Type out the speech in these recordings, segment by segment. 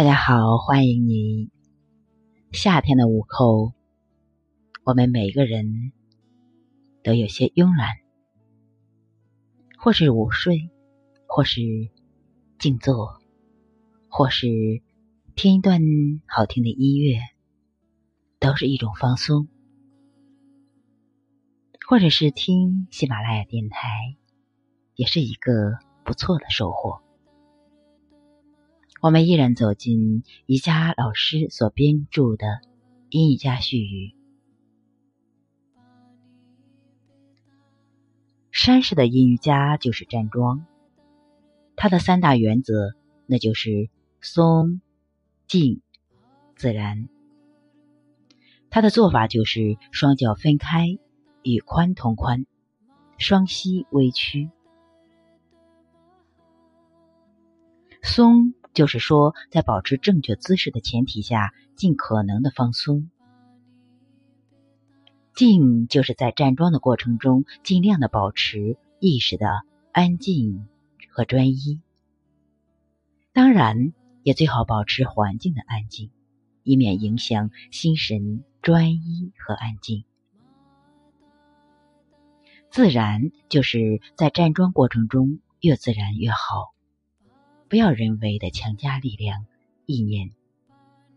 大家好，欢迎你。夏天的午后，我们每个人都有些慵懒，或是午睡，或是静坐，或是听一段好听的音乐，都是一种放松；或者是听喜马拉雅电台，也是一个不错的收获。我们依然走进瑜伽老师所编著的《阴瑜伽序语》。山式的阴瑜伽就是站桩，它的三大原则，那就是松、静、自然。它的做法就是双脚分开，与髋同宽，双膝微屈，松。就是说，在保持正确姿势的前提下，尽可能的放松。静就是在站桩的过程中，尽量的保持意识的安静和专一。当然，也最好保持环境的安静，以免影响心神专一和安静。自然就是在站桩过程中，越自然越好。不要人为的强加力量、意念，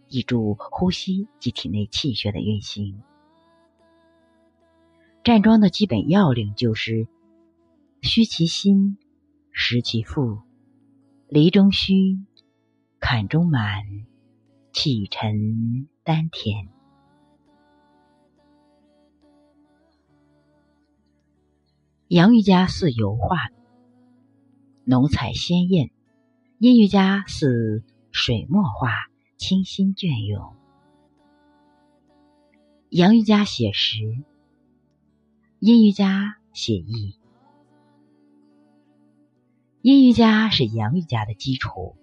抑住呼吸及体内气血的运行。站桩的基本要领就是：虚其心，实其腹，离中虚，坎中满，气沉丹田。杨瑜伽似油画，浓彩鲜艳。阴瑜伽似水墨画，清新隽永；阳瑜伽写实，阴瑜伽写意。阴瑜伽是阳瑜伽的基础，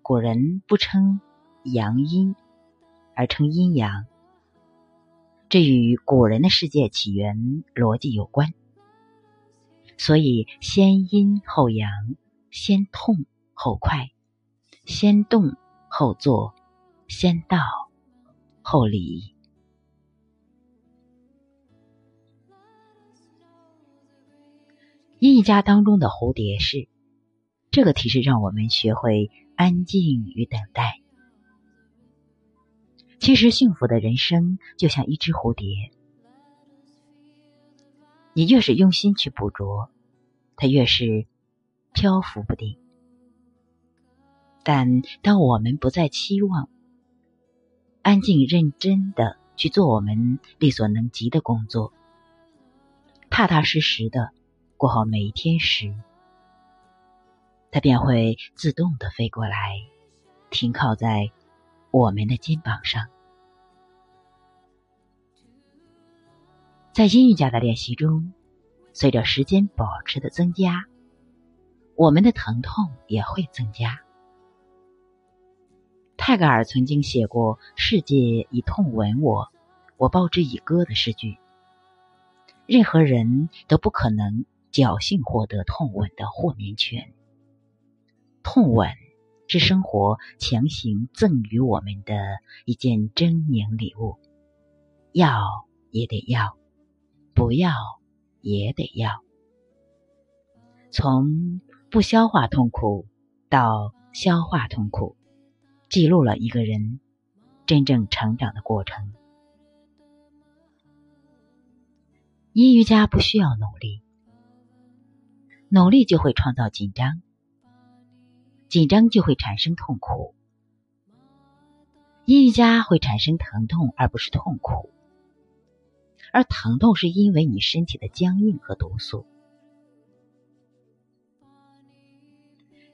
古人不称阳阴，而称阴阳，这与古人的世界起源逻辑有关。所以，先阴后阳，先痛。后快，先动后坐，先到后离。一家当中的蝴蝶式，这个提示让我们学会安静与等待。其实，幸福的人生就像一只蝴蝶，你越是用心去捕捉，它越是漂浮不定。但当我们不再期望，安静认真的去做我们力所能及的工作，踏踏实实的过好每一天时，它便会自动的飞过来，停靠在我们的肩膀上。在阴瑜伽的练习中，随着时间保持的增加，我们的疼痛也会增加。泰戈尔曾经写过“世界以痛吻我，我报之以歌”的诗句。任何人都不可能侥幸获得痛吻的豁免权。痛吻是生活强行赠予我们的一件狰狞礼物，要也得要，不要也得要。从不消化痛苦到消化痛苦。记录了一个人真正成长的过程。阴瑜伽不需要努力，努力就会创造紧张，紧张就会产生痛苦。阴瑜伽会产生疼痛，而不是痛苦，而疼痛是因为你身体的僵硬和毒素。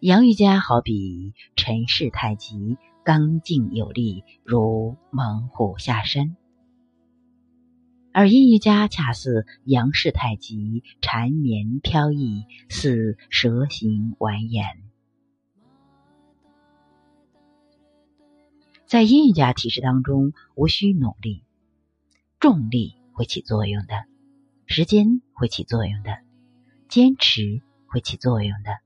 阳瑜伽好比陈氏太极，刚劲有力，如猛虎下山；而阴瑜伽恰似杨氏太极，缠绵飘逸，似蛇形蜿蜒。在阴瑜伽体式当中，无需努力，重力会起作用的，时间会起作用的，坚持会起作用的。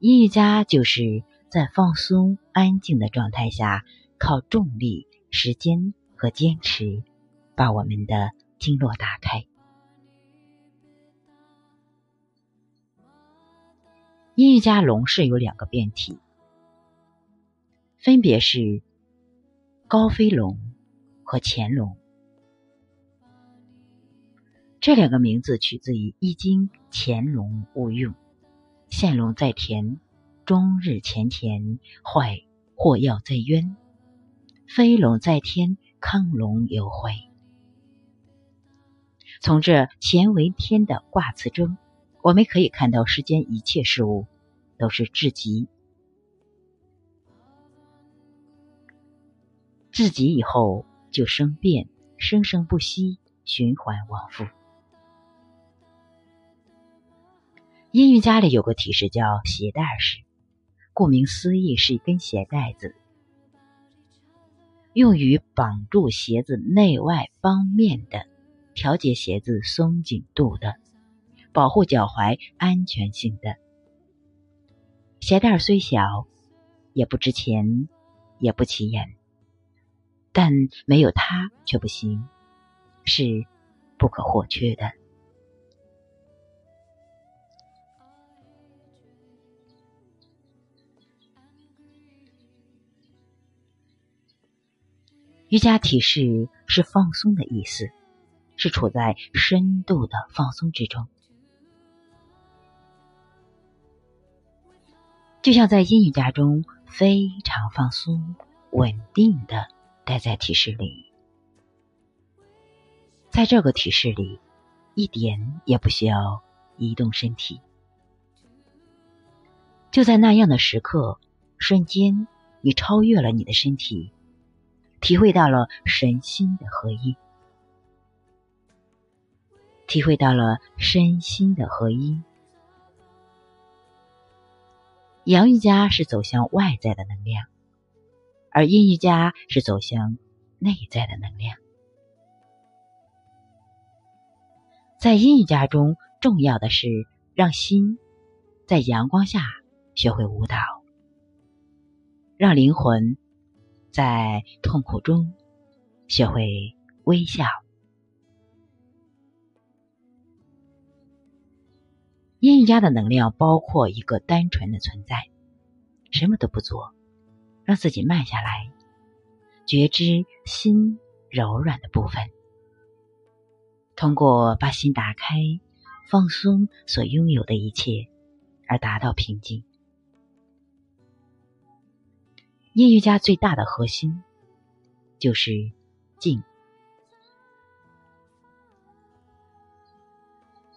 阴瑜伽就是在放松、安静的状态下，靠重力、时间和坚持，把我们的经络打开。阴瑜伽龙是有两个变体，分别是高飞龙和潜龙。这两个名字取自于《易经》：“潜龙勿用，现龙在田，终日潜潜，坏祸要在渊；飞龙在天，亢龙有悔。”从这“乾为天”的卦辞中。我们可以看到，世间一切事物都是至极，至极以后就生变，生生不息，循环往复。阴瑜伽里有个体式叫鞋带式，顾名思义是一根鞋带子，用于绑住鞋子内外方面的，调节鞋子松紧度的。保护脚踝安全性的鞋带虽小，也不值钱，也不起眼，但没有它却不行，是不可或缺的。瑜伽体式是放松的意思，是处在深度的放松之中。就像在阴瑜伽中非常放松、稳定的待在体式里，在这个体式里，一点也不需要移动身体。就在那样的时刻，瞬间，你超越了你的身体，体会到了神心的合一，体会到了身心的合一。阳瑜伽是走向外在的能量，而阴瑜伽是走向内在的能量。在阴瑜伽中，重要的是让心在阳光下学会舞蹈，让灵魂在痛苦中学会微笑。阴瑜伽的能量包括一个单纯的存在，什么都不做，让自己慢下来，觉知心柔软的部分，通过把心打开，放松所拥有的一切，而达到平静。阴瑜伽最大的核心就是静。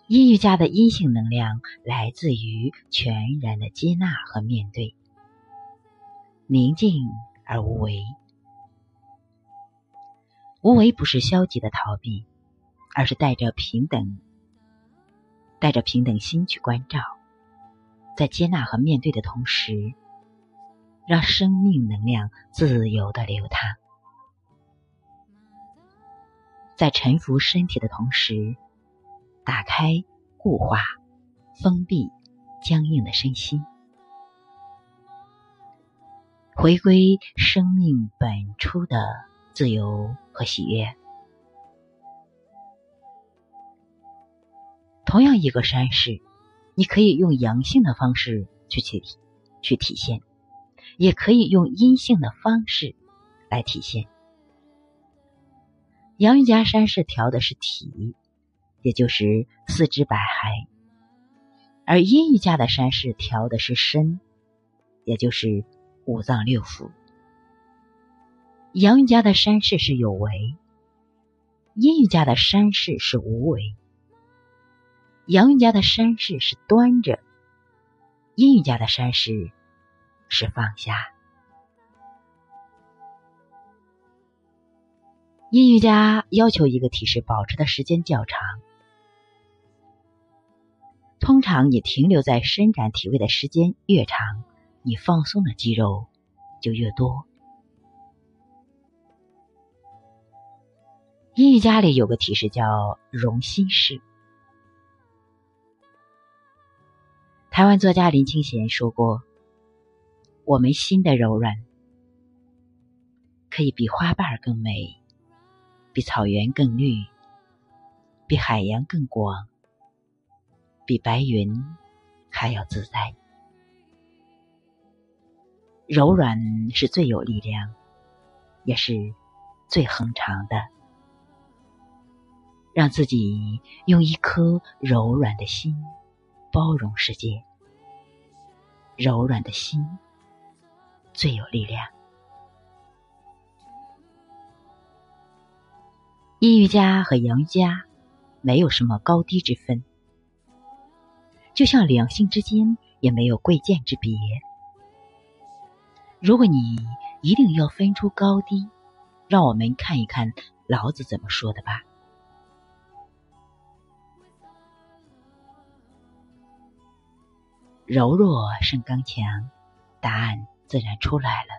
阴瑜伽的阴性能量来自于全然的接纳和面对，宁静而无为。无为不是消极的逃避，而是带着平等、带着平等心去关照，在接纳和面对的同时，让生命能量自由的流淌，在沉浮身体的同时。打开、固化、封闭僵硬的身心，回归生命本初的自由和喜悦。同样一个山势，你可以用阳性的方式去去去体现，也可以用阴性的方式来体现。阳瑜伽山势调的是体。也就是四肢百骸，而阴瑜伽的山势调的是身，也就是五脏六腑。阳瑜伽的山势是有为，阴瑜伽的山势是无为。阳瑜伽的山势是端着，阴瑜伽的山势是放下。阴瑜伽要求一个体式保持的时间较长。通常你停留在伸展体位的时间越长，你放松的肌肉就越多。阴瑜伽里有个体式叫容心式。台湾作家林清贤说过：“我们心的柔软，可以比花瓣更美，比草原更绿，比海洋更广，比白云还要自在。柔软是最有力量，也是最恒长的。让自己用一颗柔软的心包容世界。柔软的心最有力量。阴瑜伽和阳瑜伽没有什么高低之分，就像两性之间也没有贵贱之别。如果你一定要分出高低，让我们看一看老子怎么说的吧。柔弱胜刚强，答案自然出来了。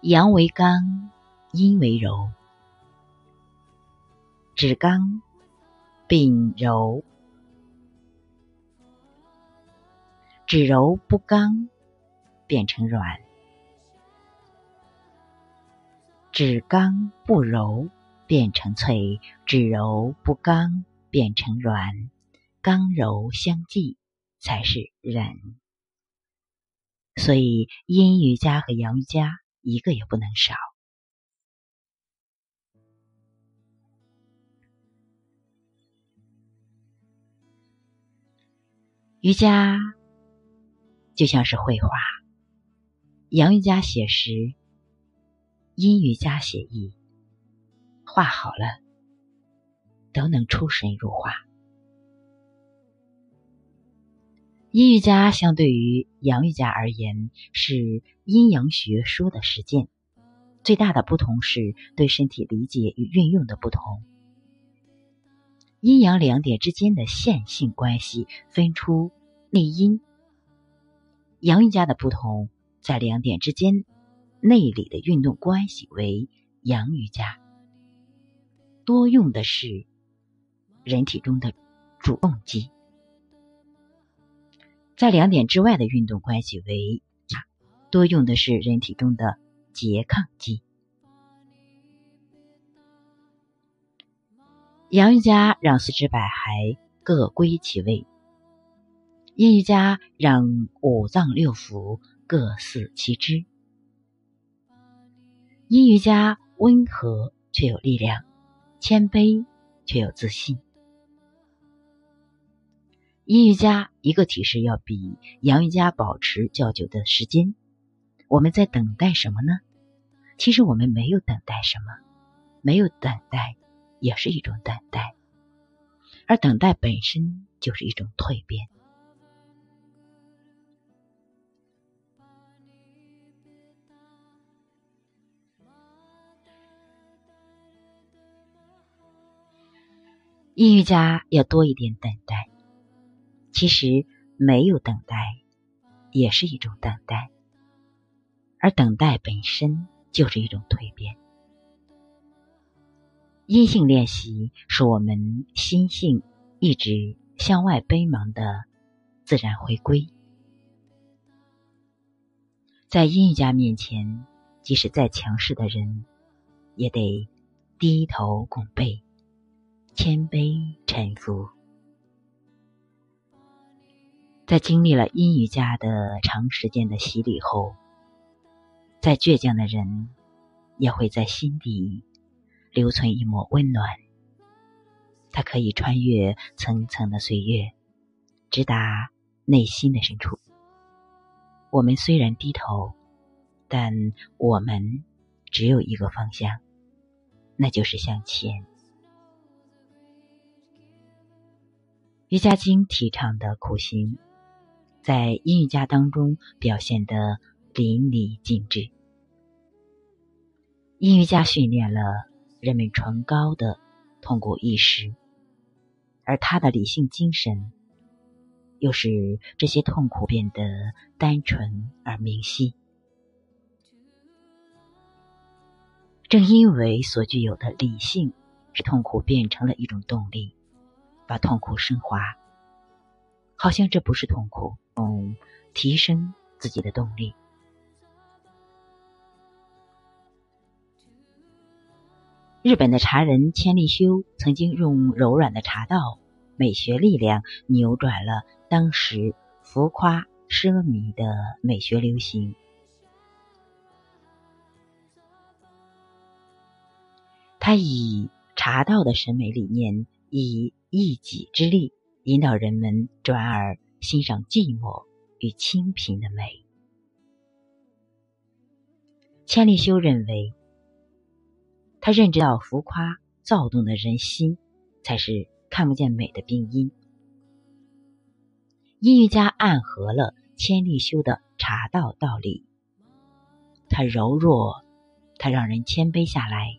阳为刚，阴为柔，指刚并柔，指柔不刚变成软，指刚不柔变成脆，指柔不刚。变成软，刚柔相济才是人。所以阴瑜伽和阳瑜伽一个也不能少。瑜伽就像是绘画，阳瑜伽写实，阴瑜伽写意，画好了。都能出神入化。阴瑜伽相对于阳瑜伽而言是阴阳学说的实践，最大的不同是对身体理解与运用的不同。阴阳两点之间的线性关系分出内阴。阳瑜伽的不同在两点之间内里的运动关系为阳瑜伽，多用的是。人体中的主动肌，在两点之外的运动关系为多用的是人体中的拮抗肌。阳瑜伽让四肢百骸各归其位，阴瑜伽让五脏六腑各司其职。阴瑜伽温和却有力量，谦卑却有自信。阴瑜伽一个体式要比阳瑜伽保持较久的时间。我们在等待什么呢？其实我们没有等待什么，没有等待也是一种等待，而等待本身就是一种蜕变。阴瑜伽要多一点等待。其实没有等待，也是一种等待，而等待本身就是一种蜕变。阴性练习是我们心性一直向外奔忙的自然回归。在阴瑜伽面前，即使再强势的人，也得低头拱背，谦卑臣服。在经历了阴瑜伽的长时间的洗礼后，再倔强的人也会在心底留存一抹温暖。它可以穿越层层的岁月，直达内心的深处。我们虽然低头，但我们只有一个方向，那就是向前。瑜伽经提倡的苦行。在阴瑜伽当中表现的淋漓尽致。阴瑜伽训练了人们崇高的痛苦意识，而他的理性精神又使这些痛苦变得单纯而明晰。正因为所具有的理性，使痛苦变成了一种动力，把痛苦升华。好像这不是痛苦，嗯，提升自己的动力。日本的茶人千利休曾经用柔软的茶道、美学力量扭转了当时浮夸奢靡的美学流行。他以茶道的审美理念，以一己之力引导人们转而欣赏寂寞与清贫的美。千利休认为。他认知到浮夸躁动的人心，才是看不见美的病因。音乐家暗合了千利休的茶道道理，他柔弱，他让人谦卑下来。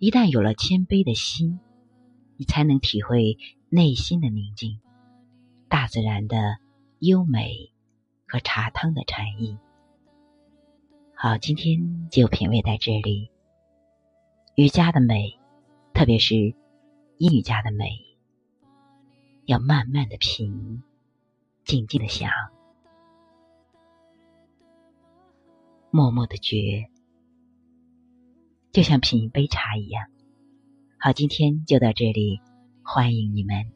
一旦有了谦卑的心，你才能体会内心的宁静、大自然的优美和茶汤的禅意。好，今天就品味在这里。瑜伽的美，特别是阴瑜伽的美，要慢慢的品，静静的想，默默的觉，就像品一杯茶一样。好，今天就到这里，欢迎你们。